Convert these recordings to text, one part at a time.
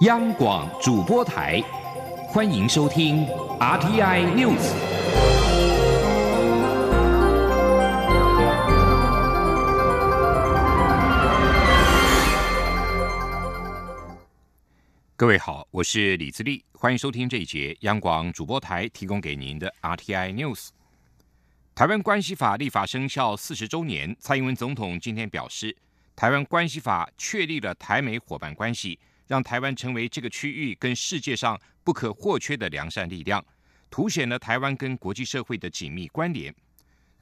央广主播台，欢迎收听 RTI News。各位好，我是李自立，欢迎收听这一节央广主播台提供给您的 RTI News。台湾关系法立法生效四十周年，蔡英文总统今天表示。台湾关系法确立了台美伙伴关系，让台湾成为这个区域跟世界上不可或缺的良善力量，凸显了台湾跟国际社会的紧密关联。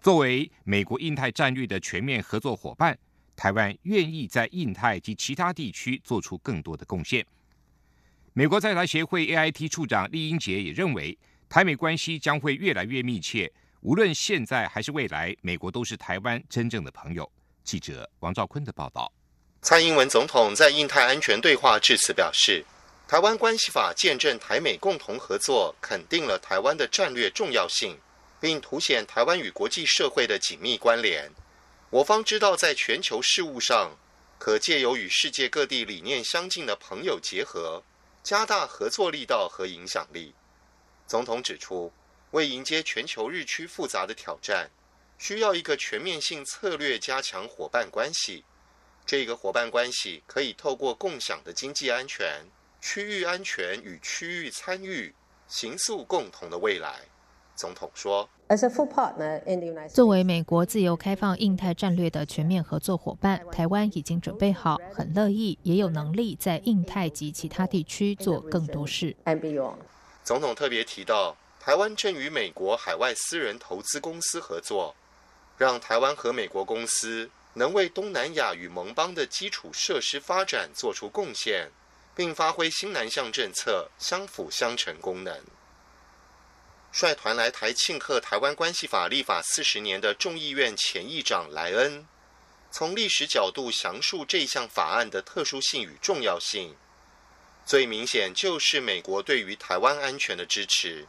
作为美国印太战略的全面合作伙伴，台湾愿意在印太及其他地区做出更多的贡献。美国在台协会 AIT 处长厉英杰也认为，台美关系将会越来越密切，无论现在还是未来，美国都是台湾真正的朋友。记者王兆坤的报道：蔡英文总统在印太安全对话致辞表示，台湾关系法见证台美共同合作，肯定了台湾的战略重要性，并凸显台湾与国际社会的紧密关联。我方知道，在全球事务上，可借由与世界各地理念相近的朋友结合，加大合作力道和影响力。总统指出，为迎接全球日趋复杂的挑战。需要一个全面性策略，加强伙伴关系。这个伙伴关系可以透过共享的经济安全、区域安全与区域参与，形塑共同的未来。总统说：“作为美国自由开放印太战略的全面合作伙伴，台湾已经准备好，很乐意，也有能力在印太及其他地区做更多事。”总统特别提到，台湾正与美国海外私人投资公司合作。让台湾和美国公司能为东南亚与盟邦的基础设施发展做出贡献，并发挥新南向政策相辅相成功能。率团来台庆贺台湾关系法立法四十年的众议院前议长莱恩，从历史角度详述这项法案的特殊性与重要性。最明显就是美国对于台湾安全的支持，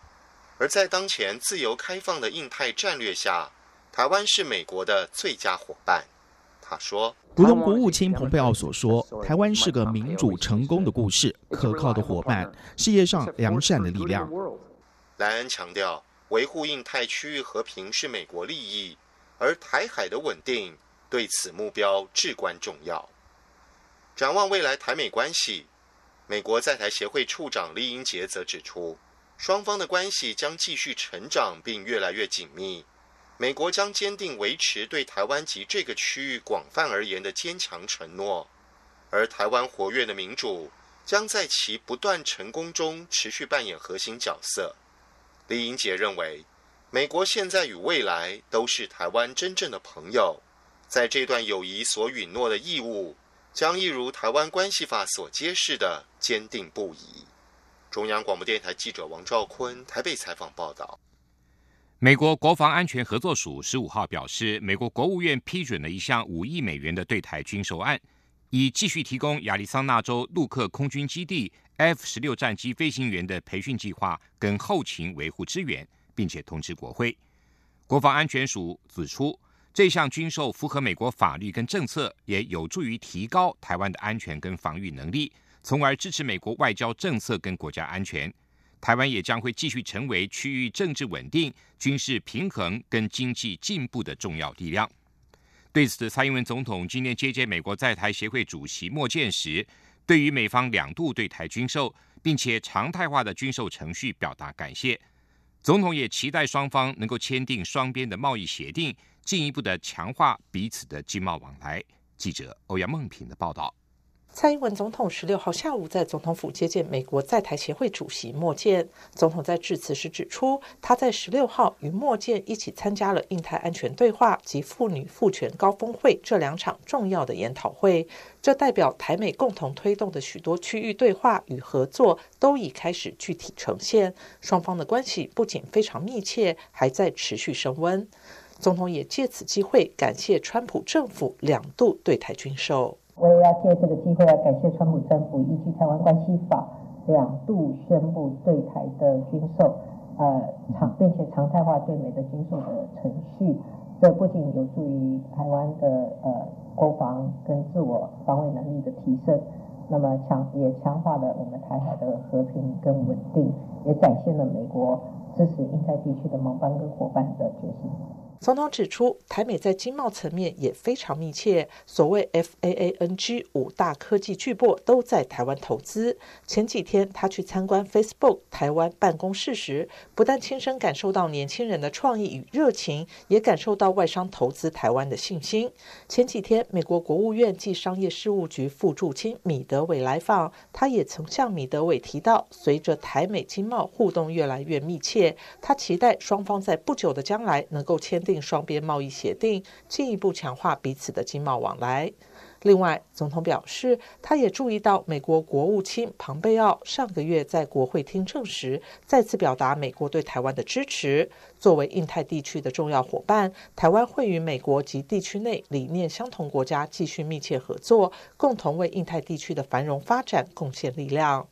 而在当前自由开放的印太战略下。台湾是美国的最佳伙伴，他说：“如同国务卿蓬佩奥所说，台湾是个民主成功的故事，可靠的伙伴，事业上良善的力量。”莱恩强调，维护印太区域和平是美国利益，而台海的稳定对此目标至关重要。展望未来台美关系，美国在台协会处长李英杰则指出，双方的关系将继续成长并越来越紧密。美国将坚定维持对台湾及这个区域广泛而言的坚强承诺，而台湾活跃的民主将在其不断成功中持续扮演核心角色。李英杰认为，美国现在与未来都是台湾真正的朋友，在这段友谊所允诺的义务，将一如台湾关系法所揭示的坚定不移。中央广播电台记者王兆坤台北采访报道。美国国防安全合作署十五号表示，美国国务院批准了一项五亿美元的对台军售案，以继续提供亚利桑那州陆克空军基地 F 十六战机飞行员的培训计划跟后勤维护支援，并且通知国会。国防安全署指出，这项军售符合美国法律跟政策，也有助于提高台湾的安全跟防御能力，从而支持美国外交政策跟国家安全。台湾也将会继续成为区域政治稳定、军事平衡跟经济进步的重要力量。对此，蔡英文总统今天接见美国在台协会主席莫健时，对于美方两度对台军售，并且常态化的军售程序表达感谢。总统也期待双方能够签订双边的贸易协定，进一步的强化彼此的经贸往来。记者欧阳梦平的报道。蔡英文总统十六号下午在总统府接见美国在台协会主席莫健。总统在致辞时指出，他在十六号与莫健一起参加了印太安全对话及妇女赋权高峰会这两场重要的研讨会。这代表台美共同推动的许多区域对话与合作都已开始具体呈现，双方的关系不仅非常密切，还在持续升温。总统也借此机会感谢川普政府两度对台军售。我也要借这个机会来感谢川普政府依据《台湾关系法》两度宣布对台的军售，呃，常并且常态化对美的军售的程序。这不仅有助于台湾的呃国防跟自我防卫能力的提升，那么强也强化了我们台海的和平跟稳定，也展现了美国支持印太地区的盟邦跟伙伴的决心。总统指出，台美在经贸层面也非常密切。所谓 FAANG 五大科技巨擘都在台湾投资。前几天他去参观 Facebook 台湾办公室时，不但亲身感受到年轻人的创意与热情，也感受到外商投资台湾的信心。前几天，美国国务院暨商业事务局副驻青米德伟来访，他也曾向米德伟提到，随着台美经贸互动越来越密切，他期待双方在不久的将来能够签订。双边贸易协定，进一步强化彼此的经贸往来。另外，总统表示，他也注意到美国国务卿庞贝奥上个月在国会听证时，再次表达美国对台湾的支持。作为印太地区的重要伙伴，台湾会与美国及地区内理念相同国家继续密切合作，共同为印太地区的繁荣发展贡献力量。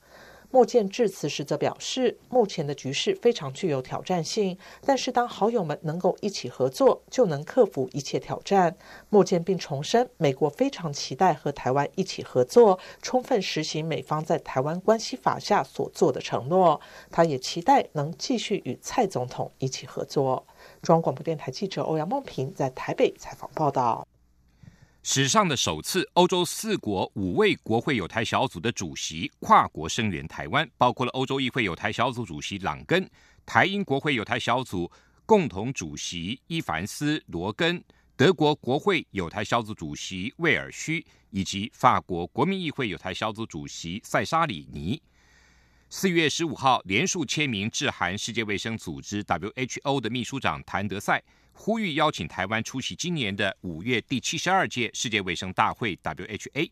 莫健致辞时则表示，目前的局势非常具有挑战性，但是当好友们能够一起合作，就能克服一切挑战。莫健并重申，美国非常期待和台湾一起合作，充分实行美方在台湾关系法下所做的承诺。他也期待能继续与蔡总统一起合作。中央广播电台记者欧阳梦平在台北采访报道。史上的首次，欧洲四国五位国会有台小组的主席跨国声援台湾，包括了欧洲议会有台小组主席朗根、台英国会有台小组共同主席伊凡斯·罗根、德国国会有台小组主席魏尔虚，以及法国国民议会有台小组主席塞沙里尼。四月十五号，连署签名致函世界卫生组织 （WHO） 的秘书长谭德赛。呼吁邀请台湾出席今年的五月第七十二届世界卫生大会 （WHA）。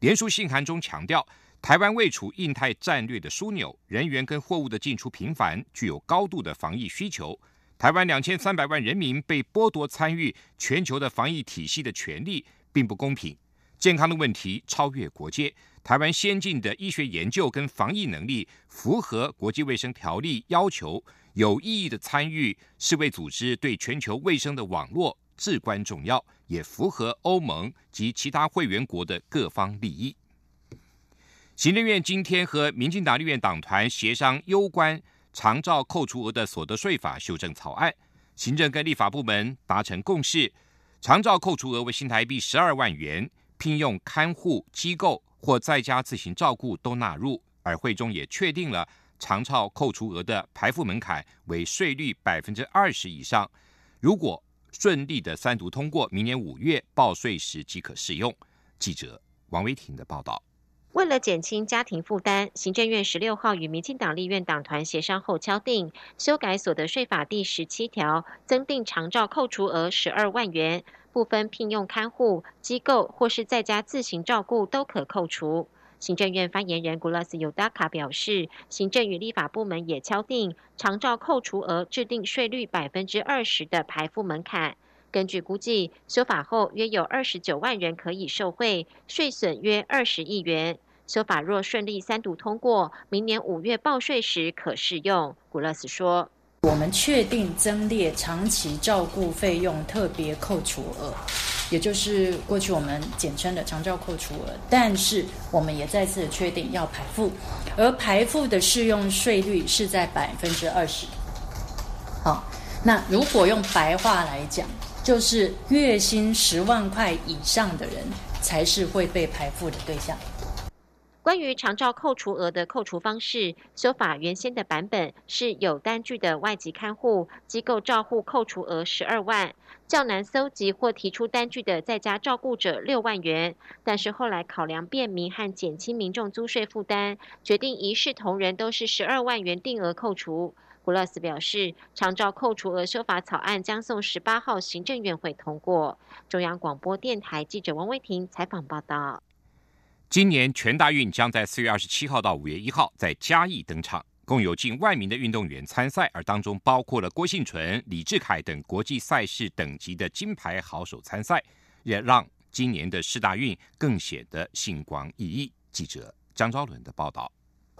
联署信函中强调，台湾位处印太战略的枢纽，人员跟货物的进出频繁，具有高度的防疫需求。台湾两千三百万人民被剥夺参与全球的防疫体系的权利，并不公平。健康的问题超越国界，台湾先进的医学研究跟防疫能力符合国际卫生条例要求。有意义的参与世卫组织对全球卫生的网络至关重要，也符合欧盟及其他会员国的各方利益。行政院今天和民进党立院党团协商攸关长照扣除额的所得税法修正草案，行政跟立法部门达成共识，长照扣除额为新台币十二万元，聘用看护机构或在家自行照顾都纳入，而会中也确定了。长照扣除额的排付门槛为税率百分之二十以上，如果顺利的三读通过，明年五月报税时即可适用。记者王维婷的报道。为了减轻家庭负担，行政院十六号与民进党立院党团协商后敲定，修改所得税法第十七条，增订长照扣除额十二万元，部分聘用看护机构或是在家自行照顾都可扣除。行政院发言人古拉斯尤达卡表示，行政与立法部门也敲定长照扣除额制定税率百分之二十的排付门槛。根据估计，修法后约有二十九万人可以受惠，税损约二十亿元。修法若顺利三读通过，明年五月报税时可适用。古勒斯说。我们确定增列长期照顾费用特别扣除额，也就是过去我们简称的长照扣除额。但是我们也再次确定要排付，而排付的适用税率是在百分之二十。好，那如果用白话来讲，就是月薪十万块以上的人才是会被排付的对象。关于长照扣除额的扣除方式，修法原先的版本是有单据的外籍看护机构照护扣除额十二万，较难搜集或提出单据的在家照顾者六万元。但是后来考量便民和减轻民众租税负担，决定一视同仁，都是十二万元定额扣除。胡勒斯表示，长照扣除额修法草案将送十八号行政院会通过。中央广播电台记者王威婷采访报道。今年全大运将在四月二十七号到五月一号在嘉义登场，共有近万名的运动员参赛，而当中包括了郭幸存、李志凯等国际赛事等级的金牌好手参赛，也让今年的世大运更显得星光熠熠。记者张昭伦的报道：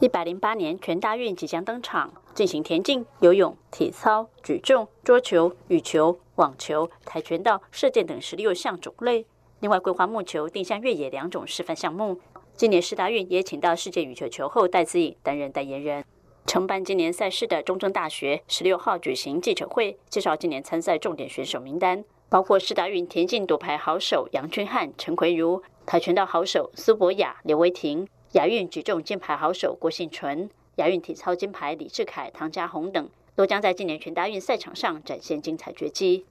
一百零八年全大运即将登场，进行田径、游泳、体操、举重、桌球、羽球、网球、跆拳道、射箭等十六项种类。另外，规划木球、定向越野两种示范项目。今年世大运也请到世界羽球球后戴资颖担任代言人。承办今年赛事的中正大学十六号举行记者会，介绍今年参赛重点选手名单，包括世大运田径夺牌好手杨俊汉、陈奎如，跆拳道好手苏博雅、刘维婷，亚运举重金牌好手郭信纯，亚运体操金牌李志凯、唐家宏等，都将在今年全大运赛场上展现精彩绝技。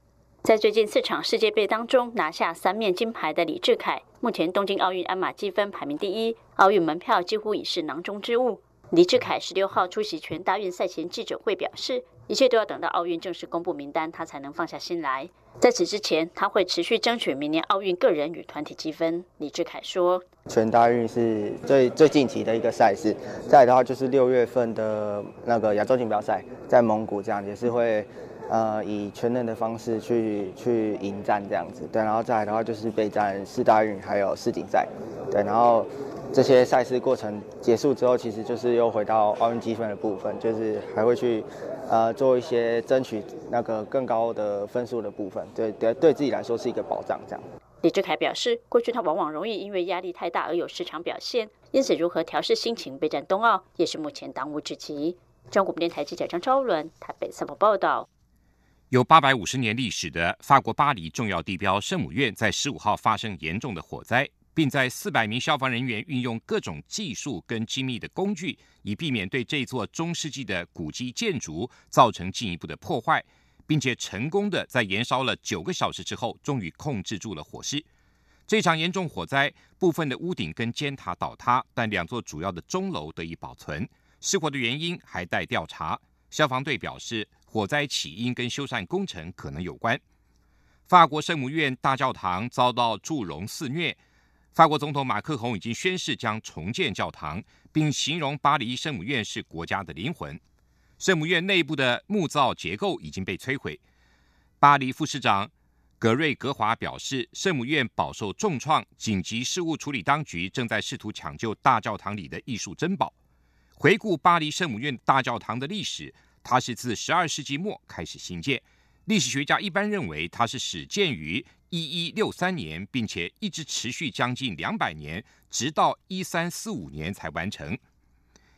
在最近四场世界杯当中拿下三面金牌的李志凯，目前东京奥运鞍马积分排名第一，奥运门票几乎已是囊中之物。李志凯十六号出席全大运赛前记者会，表示一切都要等到奥运正式公布名单，他才能放下心来。在此之前，他会持续争取明年奥运个人与团体积分。李志凯说：“全大运是最最近期的一个赛事，再的话就是六月份的那个亚洲锦标赛，在蒙古这样也是会。”呃，以全能的方式去去迎战这样子，对，然后再来的话就是备战四大运还有世锦赛，对，然后这些赛事过程结束之后，其实就是又回到奥运积分的部分，就是还会去呃做一些争取那个更高的分数的部分，对对，对自己来说是一个保障这样。李志凯表示，过去他往往容易因为压力太大而有失常表现，因此如何调试心情备战冬奥也是目前当务之急。中国电台记者张昭伦台北采访报道。有八百五十年历史的法国巴黎重要地标圣母院，在十五号发生严重的火灾，并在四百名消防人员运用各种技术跟精密的工具，以避免对这座中世纪的古迹建筑造成进一步的破坏，并且成功的在燃烧了九个小时之后，终于控制住了火势。这场严重火灾，部分的屋顶跟尖塔倒塌，但两座主要的钟楼得以保存。失火的原因还待调查。消防队表示。火灾起因跟修缮工程可能有关。法国圣母院大教堂遭到祝融肆虐，法国总统马克龙已经宣誓将重建教堂，并形容巴黎圣母院是国家的灵魂。圣母院内部的木造结构已经被摧毁。巴黎副市长格瑞格华表示，圣母院饱受重创，紧急事务处理当局正在试图抢救大教堂里的艺术珍宝。回顾巴黎圣母院大教堂的历史。它是自十二世纪末开始兴建，历史学家一般认为它是始建于一一六三年，并且一直持续将近两百年，直到一三四五年才完成。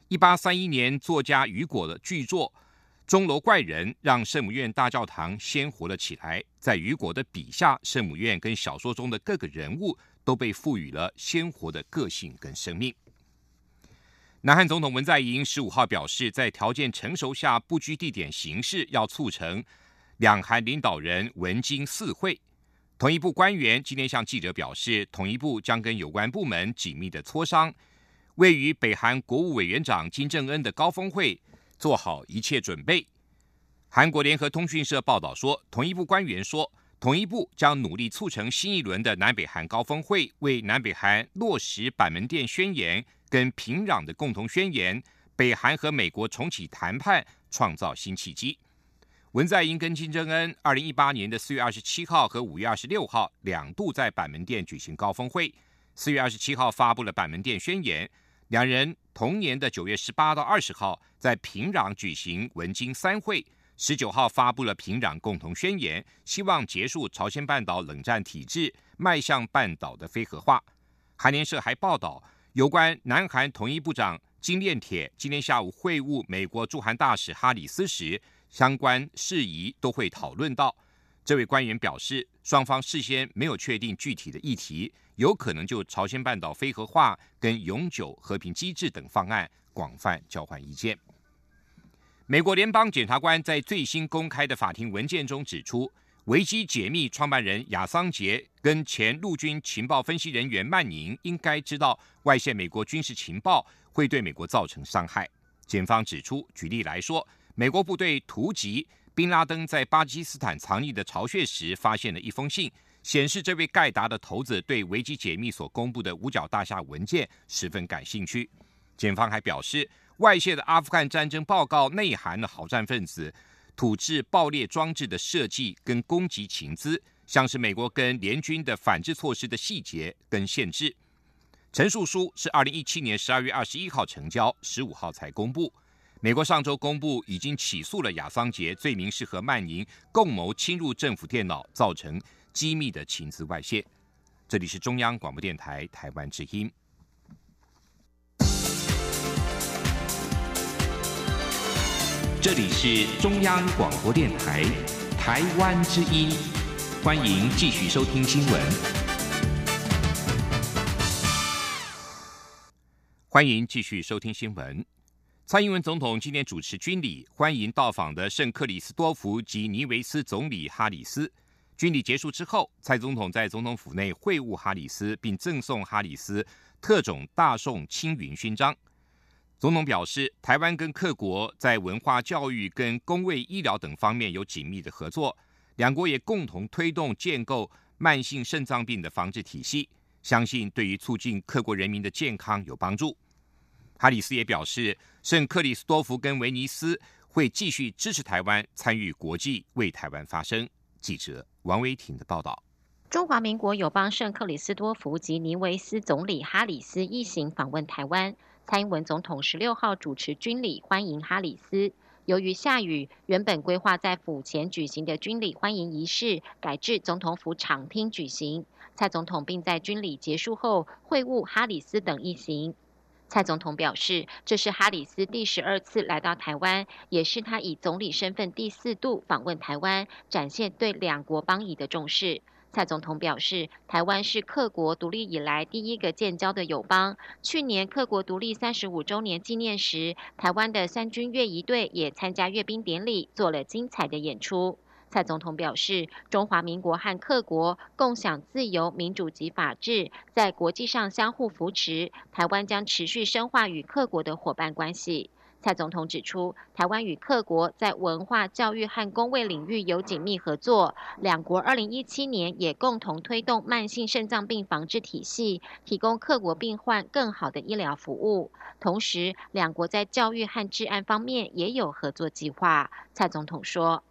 一八三一年，作家雨果的巨作《钟楼怪人》让圣母院大教堂鲜活了起来。在雨果的笔下，圣母院跟小说中的各个人物都被赋予了鲜活的个性跟生命。南韩总统文在寅十五号表示，在条件成熟下，不拘地点形式，要促成两韩领导人文经四会。统一部官员今天向记者表示，统一部将跟有关部门紧密的磋商，为与北韩国务委员长金正恩的高峰会做好一切准备。韩国联合通讯社报道说，统一部官员说，统一部将努力促成新一轮的南北韩高峰会，为南北韩落实板门店宣言。跟平壤的共同宣言，北韩和美国重启谈判，创造新契机。文在寅跟金正恩，二零一八年的四月二十七号和五月二十六号两度在板门店举行高峰会。四月二十七号发布了板门店宣言，两人同年的九月十八到二十号在平壤举行文金三会，十九号发布了平壤共同宣言，希望结束朝鲜半岛冷战体制，迈向半岛的非核化。韩联社还报道。有关南韩统一部长金炼铁今天下午会晤美国驻韩大使哈里斯时，相关事宜都会讨论到。这位官员表示，双方事先没有确定具体的议题，有可能就朝鲜半岛非核化跟永久和平机制等方案广泛交换意见。美国联邦检察官在最新公开的法庭文件中指出。维基解密创办人亚桑杰跟前陆军情报分析人员曼宁应该知道外泄美国军事情报会对美国造成伤害。检方指出，举例来说，美国部队突击宾拉登在巴基斯坦藏匿的巢穴时，发现了一封信，显示这位盖达的头子对维基解密所公布的五角大厦文件十分感兴趣。检方还表示，外泄的阿富汗战争报告内含了好战分子。土制爆裂装置的设计跟攻击情资，像是美国跟联军的反制措施的细节跟限制。陈述书是二零一七年十二月二十一号成交，十五号才公布。美国上周公布已经起诉了亚桑杰，罪名是和曼宁共谋侵入政府电脑，造成机密的情资外泄。这里是中央广播电台台湾之音。这里是中央广播电台台湾之音，欢迎继续收听新闻。欢迎继续收听新闻。蔡英文总统今天主持军礼，欢迎到访的圣克里斯多福及尼维斯总理哈里斯。军礼结束之后，蔡总统在总统府内会晤哈里斯，并赠送哈里斯特种大宋青云勋章。总统表示，台湾跟各国在文化教育、跟公卫医疗等方面有紧密的合作，两国也共同推动建构慢性肾脏病的防治体系，相信对于促进各国人民的健康有帮助。哈里斯也表示，圣克里斯多夫跟威尼斯会继续支持台湾参与国际为台湾发声。记者王维婷的报道。中华民国友邦圣克里斯多福及尼维斯总理哈里斯一行访问台湾。蔡英文总统十六号主持军礼欢迎哈里斯。由于下雨，原本规划在府前举行的军礼欢迎仪式改至总统府场厅举行。蔡总统并在军礼结束后会晤哈里斯等一行。蔡总统表示，这是哈里斯第十二次来到台湾，也是他以总理身份第四度访问台湾，展现对两国邦谊的重视。蔡总统表示，台湾是克国独立以来第一个建交的友邦。去年克国独立三十五周年纪念时，台湾的三军阅仪队也参加阅兵典礼，做了精彩的演出。蔡总统表示，中华民国和克国共享自由、民主及法治，在国际上相互扶持，台湾将持续深化与克国的伙伴关系。蔡总统指出，台湾与各国在文化、教育和公卫领域有紧密合作。两国二零一七年也共同推动慢性肾脏病防治体系，提供各国病患更好的医疗服务。同时，两国在教育和治安方面也有合作计划。蔡总统说：“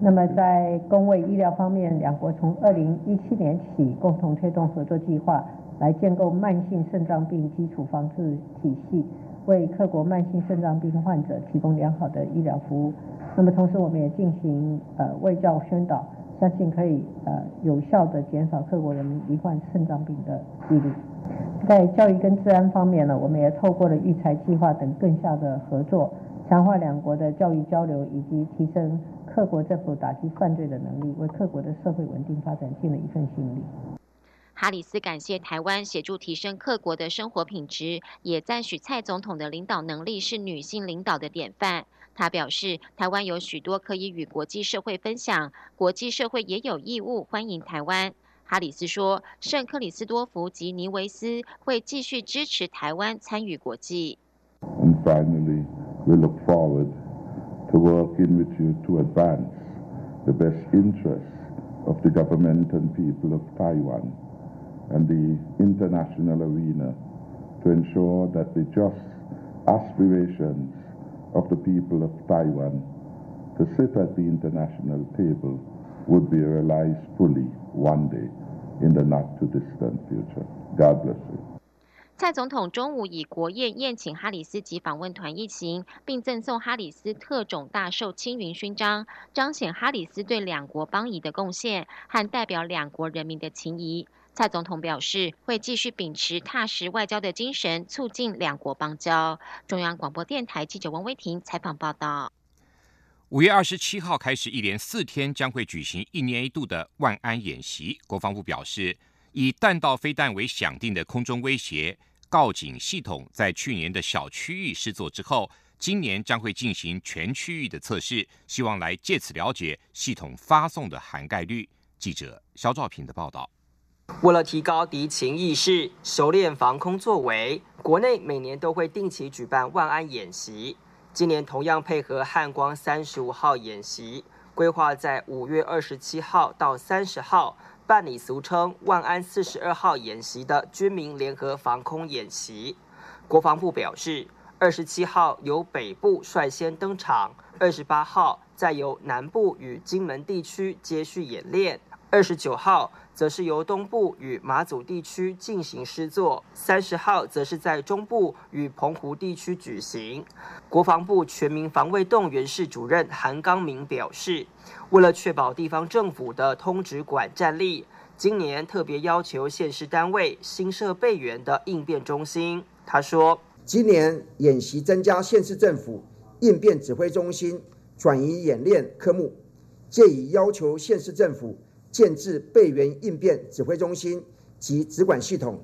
那么在公卫医疗方面，两国从二零一七年起共同推动合作计划，来建构慢性肾脏病基础防治体系。”为各国慢性肾脏病患者提供良好的医疗服务。那么同时，我们也进行呃卫教宣导，相信可以呃有效的减少各国人民罹患肾脏病的几率。在教育跟治安方面呢，我们也透过了育才计划等更下的合作，强化两国的教育交流，以及提升各国政府打击犯罪的能力，为各国的社会稳定发展尽了一份心力。哈里斯感谢台湾协助提升各国的生活品质，也赞许蔡总统的领导能力是女性领导的典范。他表示，台湾有许多可以与国际社会分享，国际社会也有义务欢迎台湾。哈里斯说，圣克里斯多福及尼维斯会继续支持台湾参与国际。And finally, we look forward to working with you to advance the best interests of the government and people of Taiwan. And the international arena to ensure that the just aspirations of the people of Taiwan to sit at the international table would be realized fully one day in the not too distant future. God bless you. 蔡总统中午以国宴宴请哈里斯及访问团一行，并赠送哈里斯特种大寿青云勋章，彰显哈里斯对两国邦谊的贡献和代表两国人民的情谊。蔡总统表示，会继续秉持踏实外交的精神，促进两国邦交。中央广播电台记者王威婷采访报道。五月二十七号开始，一连四天将会举行一年一度的万安演习。国防部表示，以弹道飞弹为响定的空中威胁告警系统，在去年的小区域试作之后，今年将会进行全区域的测试，希望来借此了解系统发送的涵盖率。记者肖兆平的报道。为了提高敌情意识、熟练防空作为，国内每年都会定期举办万安演习。今年同样配合汉光三十五号演习，规划在五月二十七号到三十号办理俗称万安四十二号演习的军民联合防空演习。国防部表示，二十七号由北部率先登场，二十八号再由南部与金门地区接续演练，二十九号。则是由东部与马祖地区进行施作，三十号则是在中部与澎湖地区举行。国防部全民防卫动员室主任韩刚明表示，为了确保地方政府的通直管战力，今年特别要求县市单位新设备员的应变中心。他说，今年演习增加县市政府应变指挥中心转移演练科目，借以要求县市政府建制备援应变指挥中心及直管系统，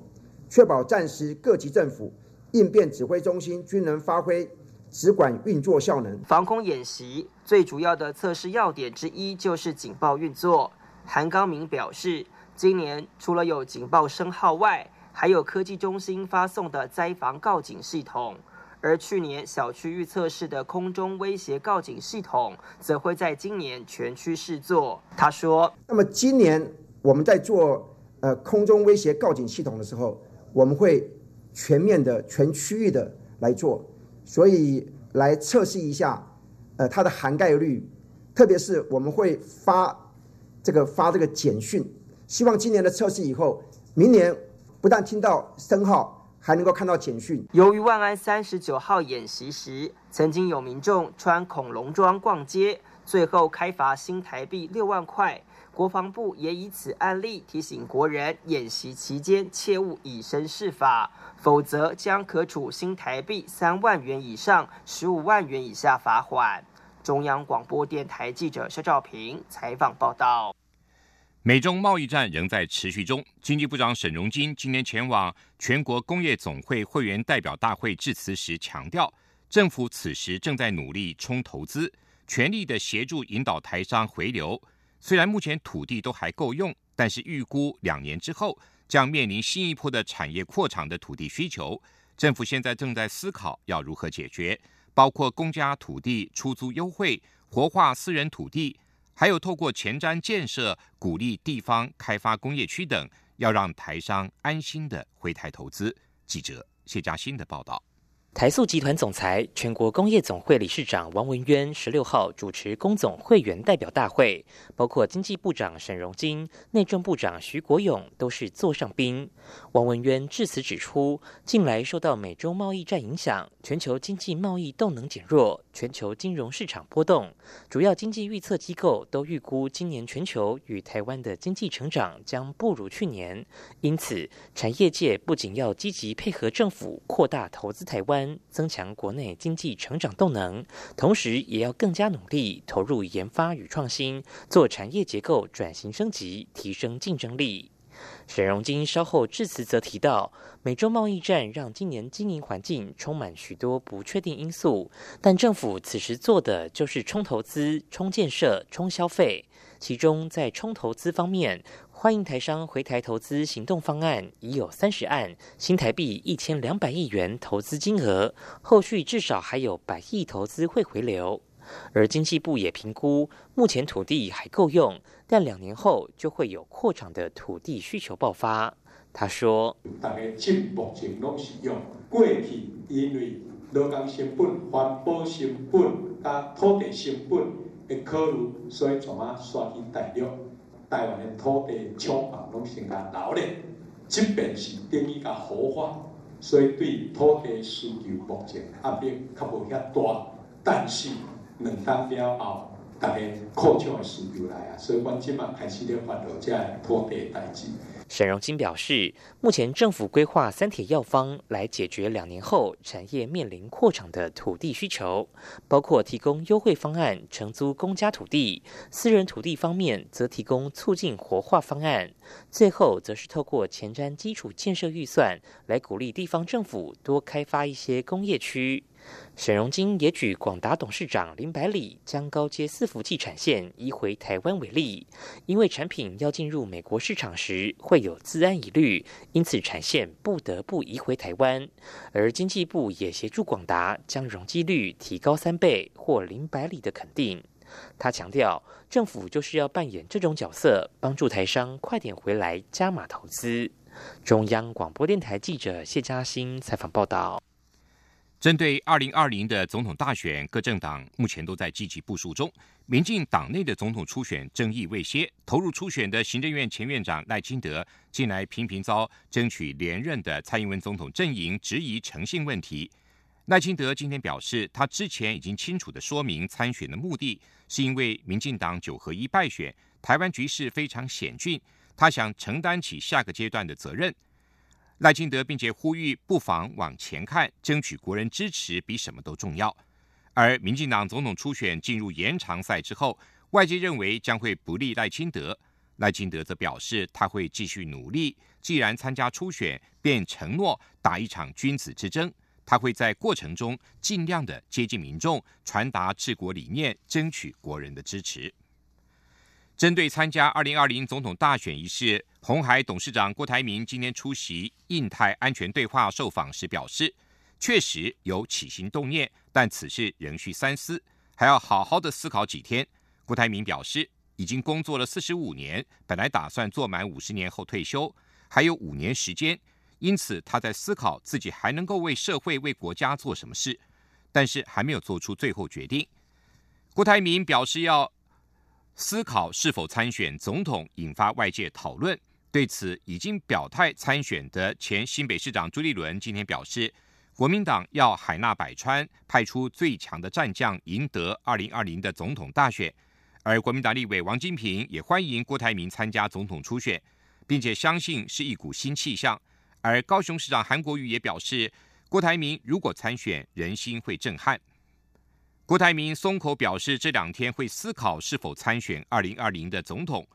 确保战时各级政府应变指挥中心均能发挥直管运作效能。防空演习最主要的测试要点之一就是警报运作。韩刚明表示，今年除了有警报声号外，还有科技中心发送的灾防告警系统。而去年小区域测试的空中威胁告警系统，则会在今年全区试做。他说：“那么今年我们在做呃空中威胁告警系统的时候，我们会全面的、全区域的来做，所以来测试一下呃它的涵盖率，特别是我们会发这个发这个简讯，希望今年的测试以后，明年不但听到声号。”还能够看到简讯。由于万安三十九号演习时，曾经有民众穿恐龙装逛街，最后开罚新台币六万块。国防部也以此案例提醒国人，演习期间切勿以身试法，否则将可处新台币三万元以上十五万元以下罚款。中央广播电台记者肖兆平采访报道。美中贸易战仍在持续中。经济部长沈荣金今天前往全国工业总会会员代表大会致辞时强调，政府此时正在努力冲投资，全力的协助引导台商回流。虽然目前土地都还够用，但是预估两年之后将面临新一波的产业扩厂的土地需求。政府现在正在思考要如何解决，包括公家土地出租优惠、活化私人土地。还有透过前瞻建设鼓励地方开发工业区等，要让台商安心的回台投资。记者谢佳欣的报道。台塑集团总裁、全国工业总会理事长王文渊十六号主持工总会员代表大会，包括经济部长沈荣金、内政部长徐国勇都是座上宾。王文渊致辞指出，近来受到美洲贸易战影响，全球经济贸易动能减弱，全球金融市场波动，主要经济预测机构都预估今年全球与台湾的经济成长将不如去年。因此，产业界不仅要积极配合政府扩大投资台湾。增强国内经济成长动能，同时也要更加努力投入研发与创新，做产业结构转型升级，提升竞争力。沈荣金稍后致辞则提到，美洲贸易战让今年经营环境充满许多不确定因素，但政府此时做的就是冲投资、冲建设、冲消费。其中在冲投资方面，欢迎台商回台投资行动方案已有三十案，新台币一千两百亿元投资金额，后续至少还有百亿投资会回流。而经济部也评估，目前土地还够用，但两年后就会有扩厂的土地需求爆发。他说：“大家进目前拢是用过去因为劳工成本、环保成本、加土地成本的考虑，所以怎啊刷去大陆。”台湾的土地厂房拢先甲留咧，即便是等于甲活化，所以对土地需求目前压力较无遐大。但是两单了后，大家扩张的需求来啊，所以阮即马开始咧发动这土地代志。沈荣金表示，目前政府规划三铁药方来解决两年后产业面临扩厂的土地需求，包括提供优惠方案承租公家土地，私人土地方面则提供促进活化方案，最后则是透过前瞻基础建设预算来鼓励地方政府多开发一些工业区。沈荣金也举广达董事长林百里将高阶伺服器产线移回台湾为例，因为产品要进入美国市场时会有自安疑虑，因此产线不得不移回台湾。而经济部也协助广达将容积率提高三倍，获林百里的肯定。他强调，政府就是要扮演这种角色，帮助台商快点回来加码投资。中央广播电台记者谢嘉欣采访报道。针对二零二零的总统大选，各政党目前都在积极部署中。民进党内的总统初选争议未歇，投入初选的行政院前院长赖清德，近来频频遭争取连任的蔡英文总统阵营质疑诚信问题。赖清德今天表示，他之前已经清楚的说明参选的目的，是因为民进党九合一败选，台湾局势非常险峻，他想承担起下个阶段的责任。赖清德并且呼吁不妨往前看，争取国人支持比什么都重要。而民进党总统初选进入延长赛之后，外界认为将会不利赖清德。赖清德则表示，他会继续努力。既然参加初选，便承诺打一场君子之争。他会在过程中尽量的接近民众，传达治国理念，争取国人的支持。针对参加二零二零总统大选一事，红海董事长郭台铭今天出席印太安全对话受访时表示，确实有起心动念，但此事仍需三思，还要好好的思考几天。郭台铭表示。已经工作了四十五年，本来打算做满五十年后退休，还有五年时间，因此他在思考自己还能够为社会、为国家做什么事，但是还没有做出最后决定。郭台铭表示要思考是否参选总统，引发外界讨论。对此，已经表态参选的前新北市长朱立伦今天表示，国民党要海纳百川，派出最强的战将，赢得二零二零的总统大选。而国民党立委王金平也欢迎郭台铭参加总统初选，并且相信是一股新气象。而高雄市长韩国瑜也表示，郭台铭如果参选，人心会震撼。郭台铭松口表示，这两天会思考是否参选二零二零的总统。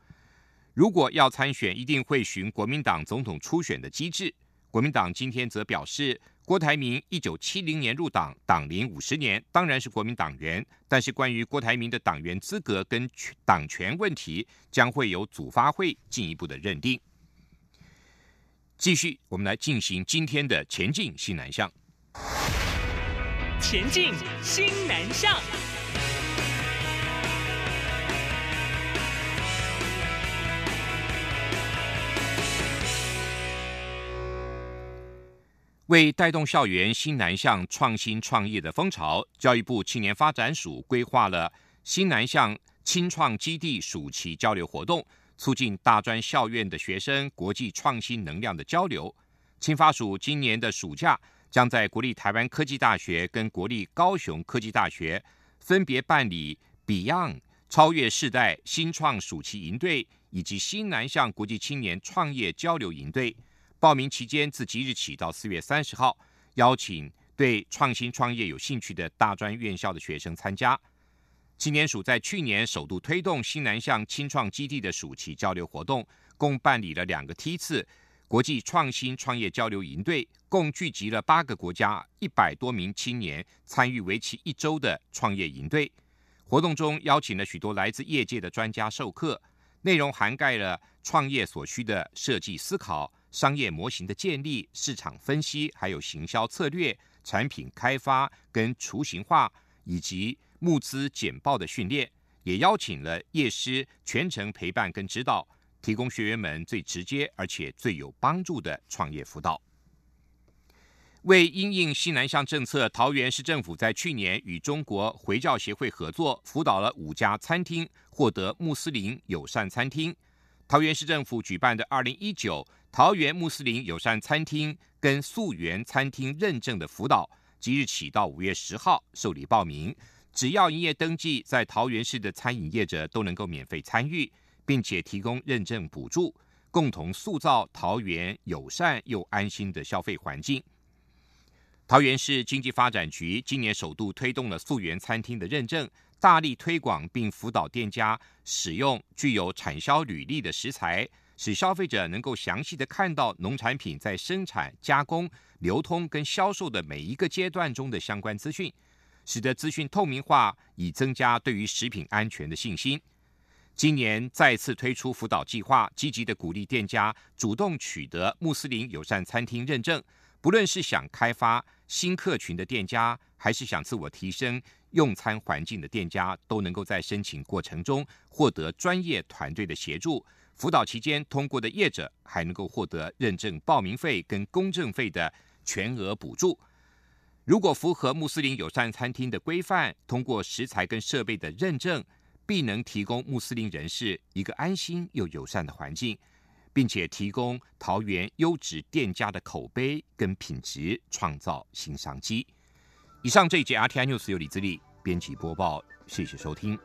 如果要参选，一定会循国民党总统初选的机制。国民党今天则表示。郭台铭一九七零年入党，党龄五十年，当然是国民党员。但是关于郭台铭的党员资格跟党权问题，将会由组发会进一步的认定。继续，我们来进行今天的前进西南向。前进新南向。为带动校园新南向创新创业的风潮，教育部青年发展署规划了新南向青创基地暑期交流活动，促进大专校院的学生国际创新能量的交流。青发署今年的暑假将在国立台湾科技大学跟国立高雄科技大学分别办理 Beyond 超越世代新创暑期营队以及新南向国际青年创业交流营队。报名期间自即日起到四月三十号，邀请对创新创业有兴趣的大专院校的学生参加。青年署在去年首度推动新南向青创基地的暑期交流活动，共办理了两个梯次国际创新创业交流营队，共聚集了八个国家一百多名青年参与为期一周的创业营队。活动中邀请了许多来自业界的专家授课，内容涵盖了创业所需的设计思考。商业模型的建立、市场分析，还有行销策略、产品开发跟雏形化，以及募资简报的训练，也邀请了业师全程陪伴跟指导，提供学员们最直接而且最有帮助的创业辅导。为因应西南向政策，桃园市政府在去年与中国回教协会合作，辅导了五家餐厅获得穆斯林友善餐厅。桃园市政府举办的二零一九。桃园穆斯林友善餐厅跟溯源餐厅认证的辅导，即日起到五月十号受理报名。只要营业登记在桃园市的餐饮业者都能够免费参与，并且提供认证补助，共同塑造桃园友善又安心的消费环境。桃园市经济发展局今年首度推动了溯源餐厅的认证，大力推广并辅导店家使用具有产销履历的食材。使消费者能够详细的看到农产品在生产、加工、流通跟销售的每一个阶段中的相关资讯，使得资讯透明化，以增加对于食品安全的信心。今年再次推出辅导计划，积极的鼓励店家主动取得穆斯林友善餐厅认证。不论是想开发新客群的店家，还是想自我提升用餐环境的店家，都能够在申请过程中获得专业团队的协助。辅导期间通过的业者还能够获得认证报名费跟公证费的全额补助。如果符合穆斯林友善餐厅的规范，通过食材跟设备的认证，必能提供穆斯林人士一个安心又友善的环境，并且提供桃园优质店家的口碑跟品质，创造新商机。以上这一节 RTI News 由李自力编辑播报，谢谢收听。